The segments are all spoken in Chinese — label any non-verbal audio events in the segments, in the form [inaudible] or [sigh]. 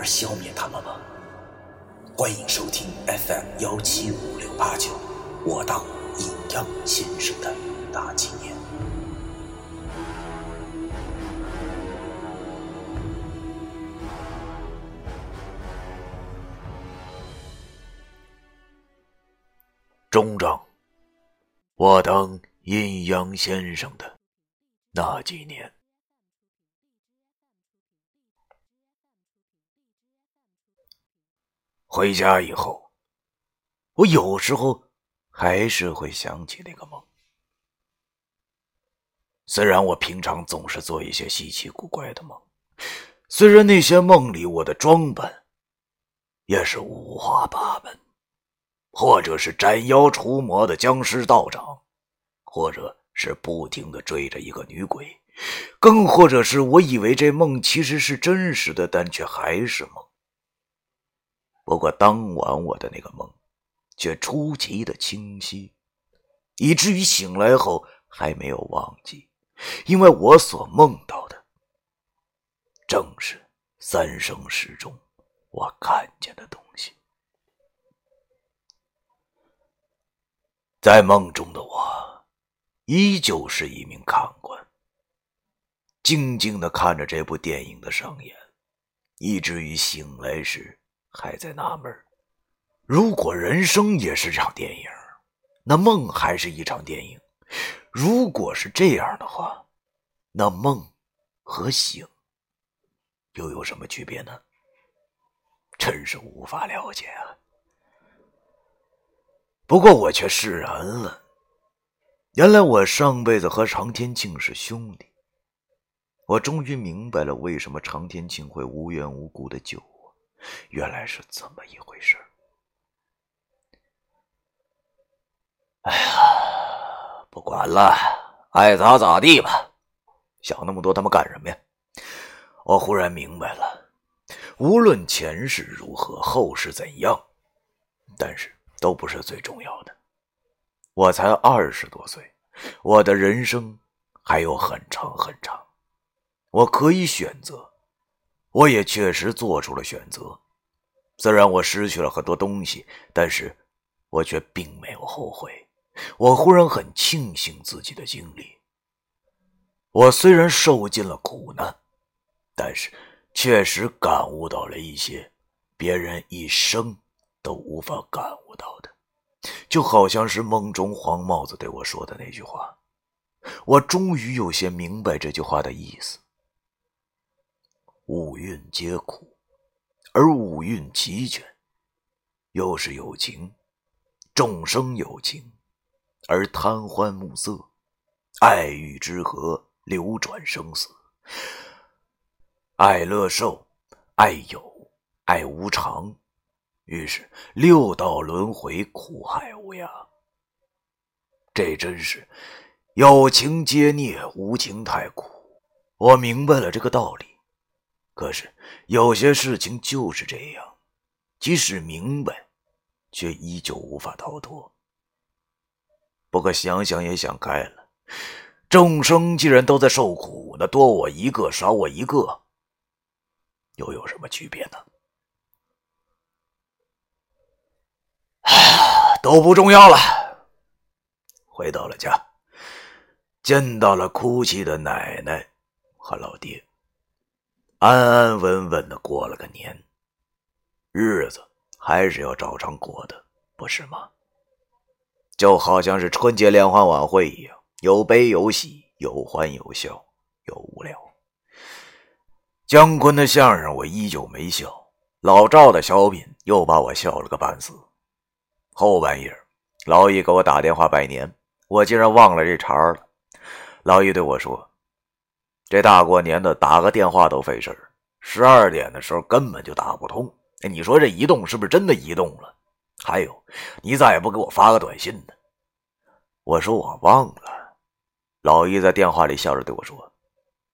而消灭他们吗？欢迎收听 FM 幺七五六八九，我当阴阳先生的大纪念。终章，我当阴阳先生的那几年。回家以后，我有时候还是会想起那个梦。虽然我平常总是做一些稀奇古怪的梦，虽然那些梦里我的装扮也是五花八门，或者是斩妖除魔的僵尸道长，或者是不停的追着一个女鬼，更或者是我以为这梦其实是真实的，但却还是梦。不过当晚我的那个梦，却出奇的清晰，以至于醒来后还没有忘记，因为我所梦到的，正是三生石中我看见的东西。在梦中的我，依旧是一名看官，静静的看着这部电影的上演，以至于醒来时。还在纳闷如果人生也是场电影，那梦还是一场电影；如果是这样的话，那梦和醒又有什么区别呢？真是无法了解啊！不过我却释然了，原来我上辈子和常天庆是兄弟，我终于明白了为什么常天庆会无缘无故的救我。原来是这么一回事哎呀，不管了，爱咋咋地吧。想那么多他妈干什么呀？我忽然明白了，无论前世如何，后世怎样，但是都不是最重要的。我才二十多岁，我的人生还有很长很长，我可以选择。我也确实做出了选择，虽然我失去了很多东西，但是我却并没有后悔。我忽然很庆幸自己的经历。我虽然受尽了苦难，但是确实感悟到了一些别人一生都无法感悟到的，就好像是梦中黄帽子对我说的那句话。我终于有些明白这句话的意思。五蕴皆苦，而五蕴齐全，又是有情，众生有情，而贪欢暮色，爱欲之河流转生死，爱乐受，爱有，爱无常，于是六道轮回，苦海无涯。这真是有情皆孽，无情太苦。我明白了这个道理。可是有些事情就是这样，即使明白，却依旧无法逃脱。不过想想也想开了，众生既然都在受苦，那多我一个少我一个，又有什么区别呢？都不重要了。回到了家，见到了哭泣的奶奶和老爹。安安稳稳的过了个年，日子还是要照常过的，不是吗？就好像是春节联欢晚会一样，有悲有喜，有欢有笑，有无聊。姜昆的相声我依旧没笑，老赵的小品又把我笑了个半死。后半夜，老易给我打电话拜年，我竟然忘了这茬了。老易对我说。这大过年的打个电话都费事十二点的时候根本就打不通，你说这移动是不是真的移动了？还有，你咋也不给我发个短信呢？我说我忘了。老易在电话里笑着对我说：“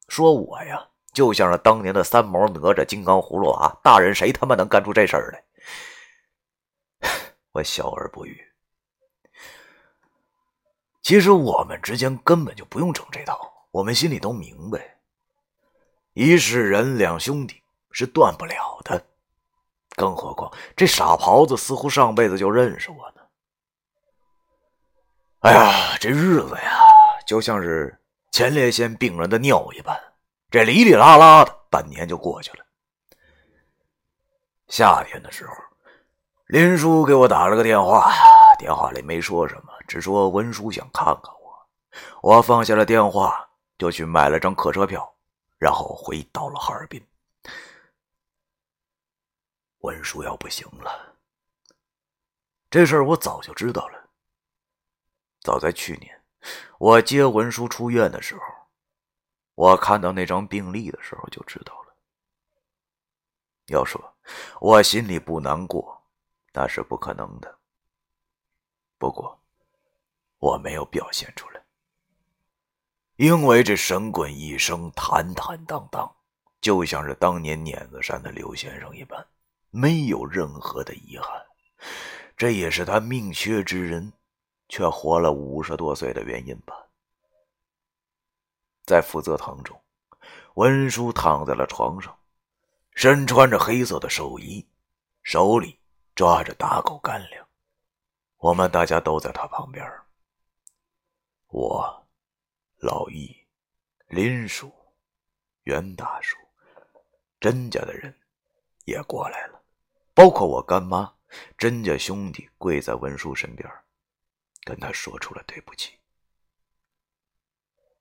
说我呀，就像是当年的三毛、哪吒、金刚葫芦娃，大人谁他妈能干出这事儿来？” [laughs] 我笑而不语。其实我们之间根本就不用整这套，我们心里都明白，一世人两兄弟是断不了的。更何况这傻狍子似乎上辈子就认识我呢。哎呀，这日子呀，就像是前列腺病人的尿一般，这哩哩啦啦的，半年就过去了。夏天的时候，林叔给我打了个电话，电话里没说什么，只说文叔想看看我。我放下了电话，就去买了张客车票，然后回到了哈尔滨。文叔要不行了，这事儿我早就知道了。早在去年，我接文书出院的时候，我看到那张病历的时候就知道了。要说我心里不难过，那是不可能的。不过我没有表现出来，因为这神棍一生坦坦荡荡，就像是当年碾子山的刘先生一般，没有任何的遗憾。这也是他命缺之人。却活了五十多岁的原因吧。在福泽堂中，文叔躺在了床上，身穿着黑色的寿衣，手里抓着打狗干粮。我们大家都在他旁边，我、老易、林叔、袁大叔、甄家的人也过来了，包括我干妈、甄家兄弟跪在文叔身边。跟他说出了对不起，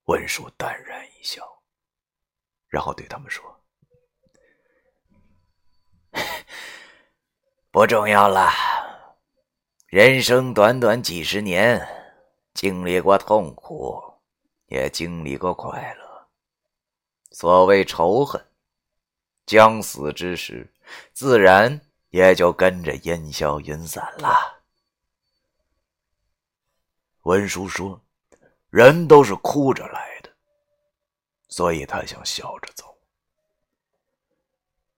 文叔淡然一笑，然后对他们说：“ [laughs] 不重要了，人生短短几十年，经历过痛苦，也经历过快乐。所谓仇恨，将死之时，自然也就跟着烟消云散了。”文叔说：“人都是哭着来的，所以他想笑着走，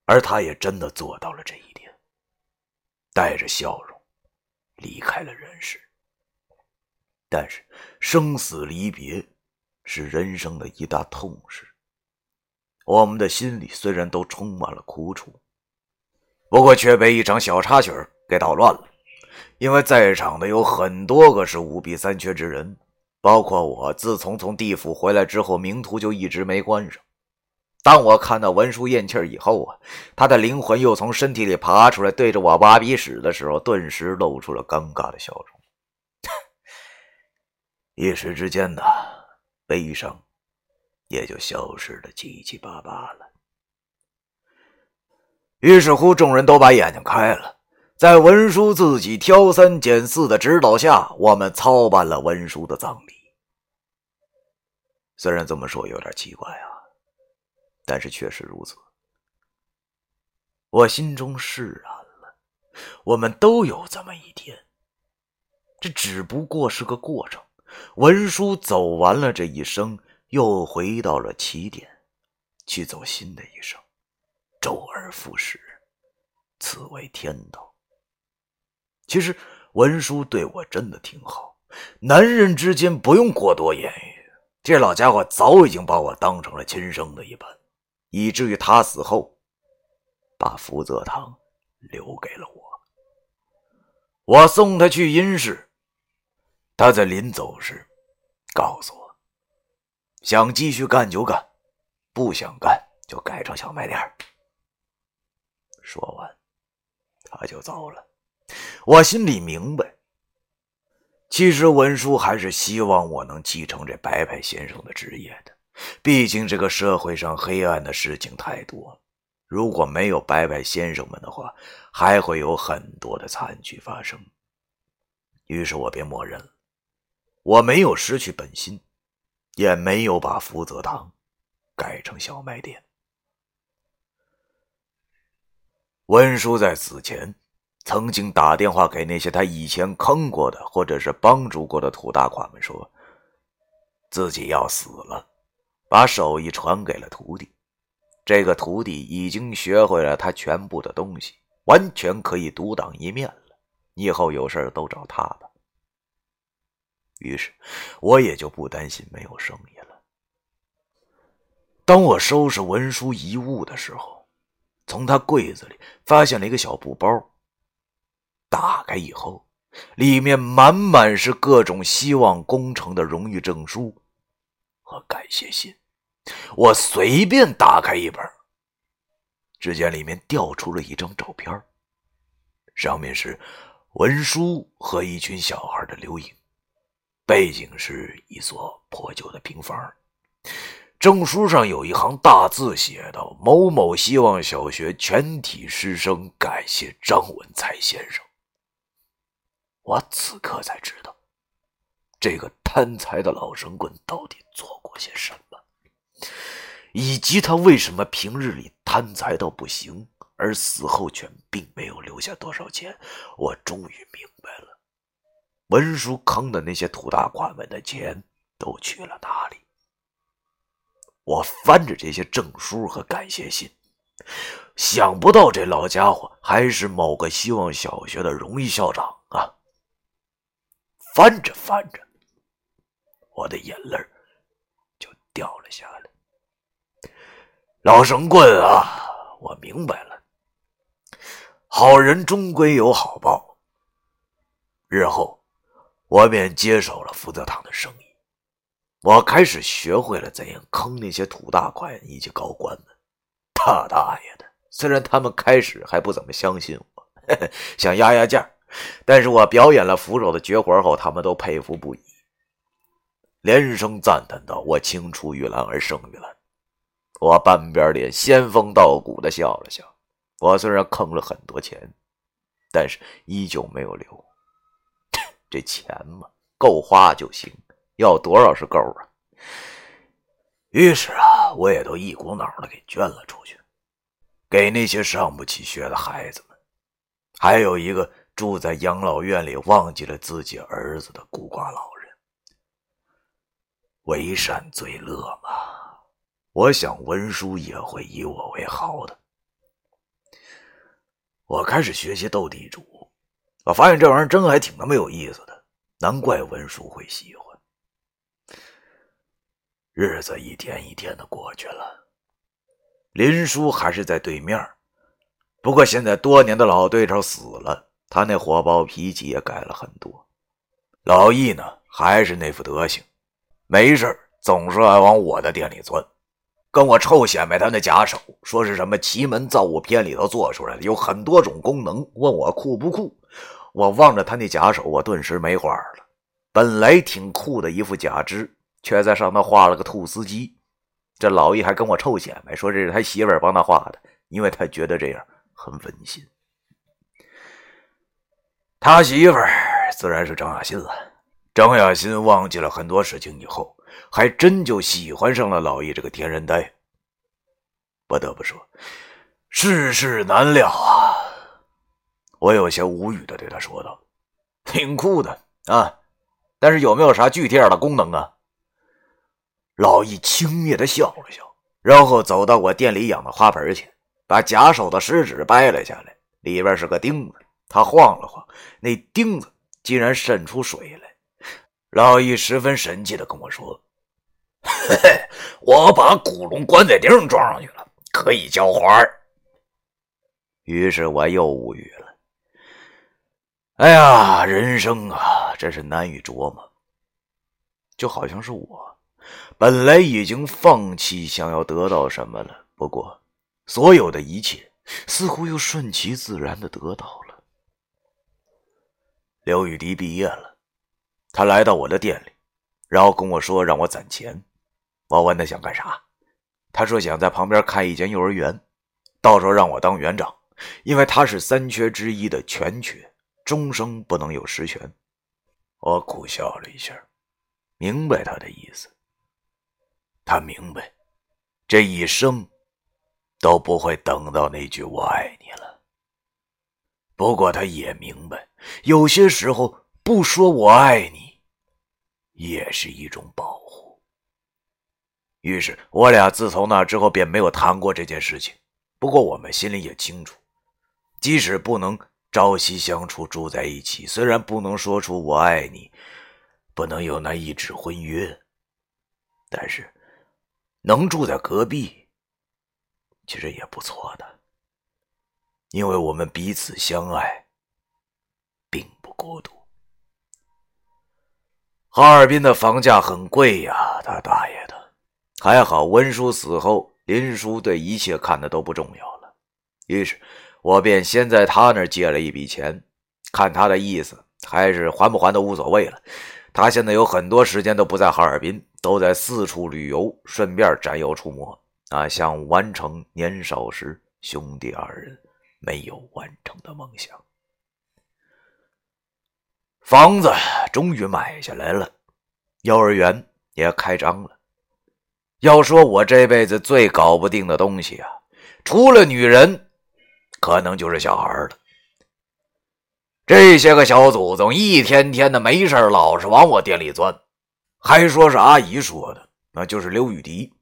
而他也真的做到了这一点，带着笑容离开了人世。但是生死离别是人生的一大痛事，我们的心里虽然都充满了苦楚，不过却被一场小插曲给捣乱了。”因为在场的有很多个是五弊三缺之人，包括我。自从从地府回来之后，名图就一直没关上。当我看到文书咽气以后啊，他的灵魂又从身体里爬出来，对着我挖鼻屎的时候，顿时露出了尴尬的笑容。[laughs] 一时之间呢，悲伤也就消失的七七八八了。于是乎，众人都把眼睛开了。在文叔自己挑三拣四的指导下，我们操办了文叔的葬礼。虽然这么说有点奇怪啊，但是确实如此。我心中释然了。我们都有这么一天，这只不过是个过程。文叔走完了这一生，又回到了起点，去走新的一生，周而复始，此为天道。其实文叔对我真的挺好，男人之间不用过多言语。这老家伙早已经把我当成了亲生的一般，以至于他死后，把福泽堂留给了我。我送他去阴世，他在临走时告诉我：想继续干就干，不想干就改成小卖店。说完，他就走了。我心里明白，其实文叔还是希望我能继承这白派先生的职业的。毕竟这个社会上黑暗的事情太多，如果没有白派先生们的话，还会有很多的惨剧发生。于是我便默认了，我没有失去本心，也没有把福泽堂改成小卖店。文叔在死前曾经打电话给那些他以前坑过的或者是帮助过的土大款们，说自己要死了，把手艺传给了徒弟。这个徒弟已经学会了他全部的东西，完全可以独当一面了。你以后有事都找他吧。于是，我也就不担心没有生意了。当我收拾文书遗物的时候。从他柜子里发现了一个小布包，打开以后，里面满满是各种希望工程的荣誉证书和感谢信。我随便打开一本，只见里面掉出了一张照片，上面是文书和一群小孩的留影，背景是一所破旧的平房。证书上有一行大字写道：“某某希望小学全体师生感谢张文才先生。”我此刻才知道，这个贪财的老神棍到底做过些什么，以及他为什么平日里贪财到不行，而死后却并没有留下多少钱。我终于明白了，文书坑的那些土大款们的钱都去了哪里。我翻着这些证书和感谢信，想不到这老家伙还是某个希望小学的荣誉校长啊！翻着翻着，我的眼泪就掉了下来。老神棍啊，我明白了，好人终归有好报。日后，我便接手了福泽堂的生意。我开始学会了怎样坑那些土大款以及高官们。他大爷的！虽然他们开始还不怎么相信我，想压压价，但是我表演了扶手的绝活后，他们都佩服不已，连声赞叹道：“我青出于蓝而胜于蓝。”我半边脸仙风道骨的笑了笑。我虽然坑了很多钱，但是依旧没有留。这钱嘛，够花就行。要多少是够啊！于是啊，我也都一股脑的给捐了出去，给那些上不起学的孩子们，还有一个住在养老院里忘记了自己儿子的孤寡老人。为善最乐嘛，我想文书也会以我为豪的。我开始学习斗地主，我发现这玩意儿真还挺他妈有意思的，难怪文书会喜欢。日子一天一天的过去了，林叔还是在对面不过现在多年的老对手死了，他那火爆脾气也改了很多。老易呢，还是那副德行，没事总是爱往我的店里钻，跟我臭显摆他那假手，说是什么奇门造物篇里头做出来的，有很多种功能，问我酷不酷。我望着他那假手，我顿时没话了。本来挺酷的一副假肢。却在上头画了个兔斯基，这老易还跟我臭显摆，说这是他媳妇儿帮他画的，因为他觉得这样很温馨。他媳妇儿自然是张雅欣了。张雅欣忘记了很多事情以后，还真就喜欢上了老易这个天然呆。不得不说，世事难料啊！我有些无语的对他说道：“挺酷的啊，但是有没有啥具体点的功能啊？”老易轻蔑的笑了笑，然后走到我店里养的花盆前，把假手的食指掰了下来，里边是个钉子。他晃了晃，那钉子竟然渗出水来。老易十分神气的跟我说：“嘿嘿，我把古龙棺材钉装上去了，可以浇花。”于是我又无语了。哎呀，人生啊，真是难以琢磨，就好像是我。本来已经放弃想要得到什么了，不过，所有的一切似乎又顺其自然的得到了。刘雨迪毕业了，他来到我的店里，然后跟我说让我攒钱。我问他想干啥，他说想在旁边开一间幼儿园，到时候让我当园长，因为他是三缺之一的全缺，终生不能有实权。我苦笑了一下，明白他的意思。他明白，这一生都不会等到那句“我爱你”了。不过他也明白，有些时候不说我爱你，也是一种保护。于是，我俩自从那之后便没有谈过这件事情。不过，我们心里也清楚，即使不能朝夕相处住在一起，虽然不能说出我爱你，不能有那一纸婚约，但是能住在隔壁，其实也不错的，因为我们彼此相爱，并不孤独。哈尔滨的房价很贵呀，他大爷的！还好温叔死后。林叔对一切看的都不重要了，于是我便先在他那儿借了一笔钱，看他的意思，还是还不还都无所谓了。他现在有很多时间都不在哈尔滨，都在四处旅游，顺便斩妖除魔啊，想完成年少时兄弟二人没有完成的梦想。房子终于买下来了，幼儿园也开张了。要说我这辈子最搞不定的东西啊，除了女人，可能就是小孩了。这些个小祖宗一天天的没事老是往我店里钻，还说是阿姨说的，那就是刘雨迪，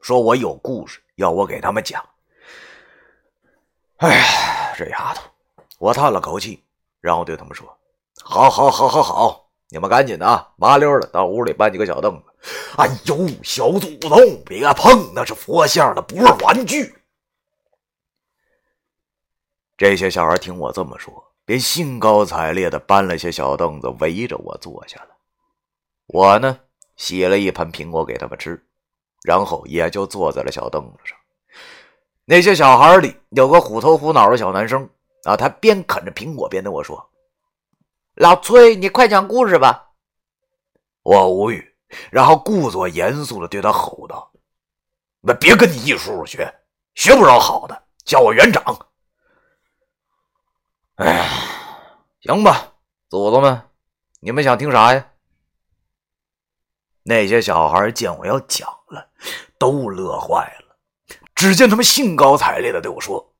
说我有故事要我给他们讲。哎呀，这丫头，我叹了口气，然后对他们说：“好，好，好，好，好，你们赶紧的啊，麻溜的到屋里搬几个小凳子。”哎呦，小祖宗，别碰，那是佛像的，不是玩具。这些小孩听我这么说，便兴高采烈的搬了些小凳子，围着我坐下了。我呢，洗了一盆苹果给他们吃，然后也就坐在了小凳子上。那些小孩里有个虎头虎脑的小男生啊，他边啃着苹果边对我说：“老崔，你快讲故事吧。”我无语。然后故作严肃的对他吼道：“那别跟你一叔叔学，学不着好的，叫我园长。”哎呀，行吧，祖宗们，你们想听啥呀？那些小孩见我要讲了，都乐坏了。只见他们兴高采烈的对我说：“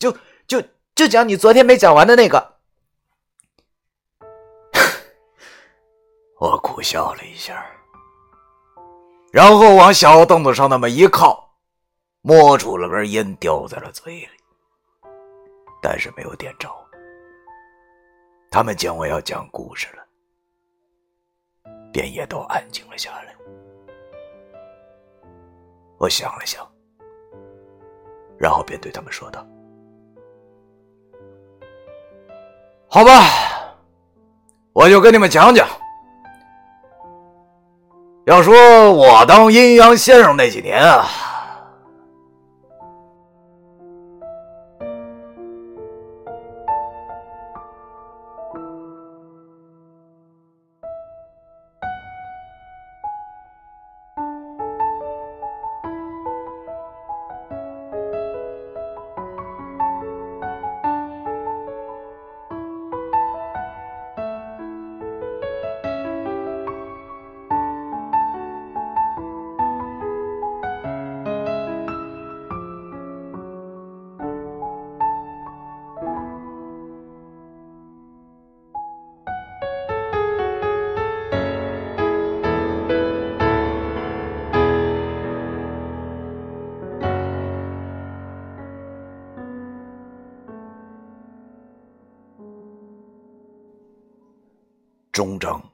就就就讲你昨天没讲完的那个。[laughs] ”我苦笑了一下。然后往小凳子上那么一靠，摸出了根烟，叼在了嘴里，但是没有点着。他们见我要讲故事了，便也都安静了下来。我想了想，然后便对他们说道：“好吧，我就跟你们讲讲。”要说我当阴阳先生那几年啊。终章。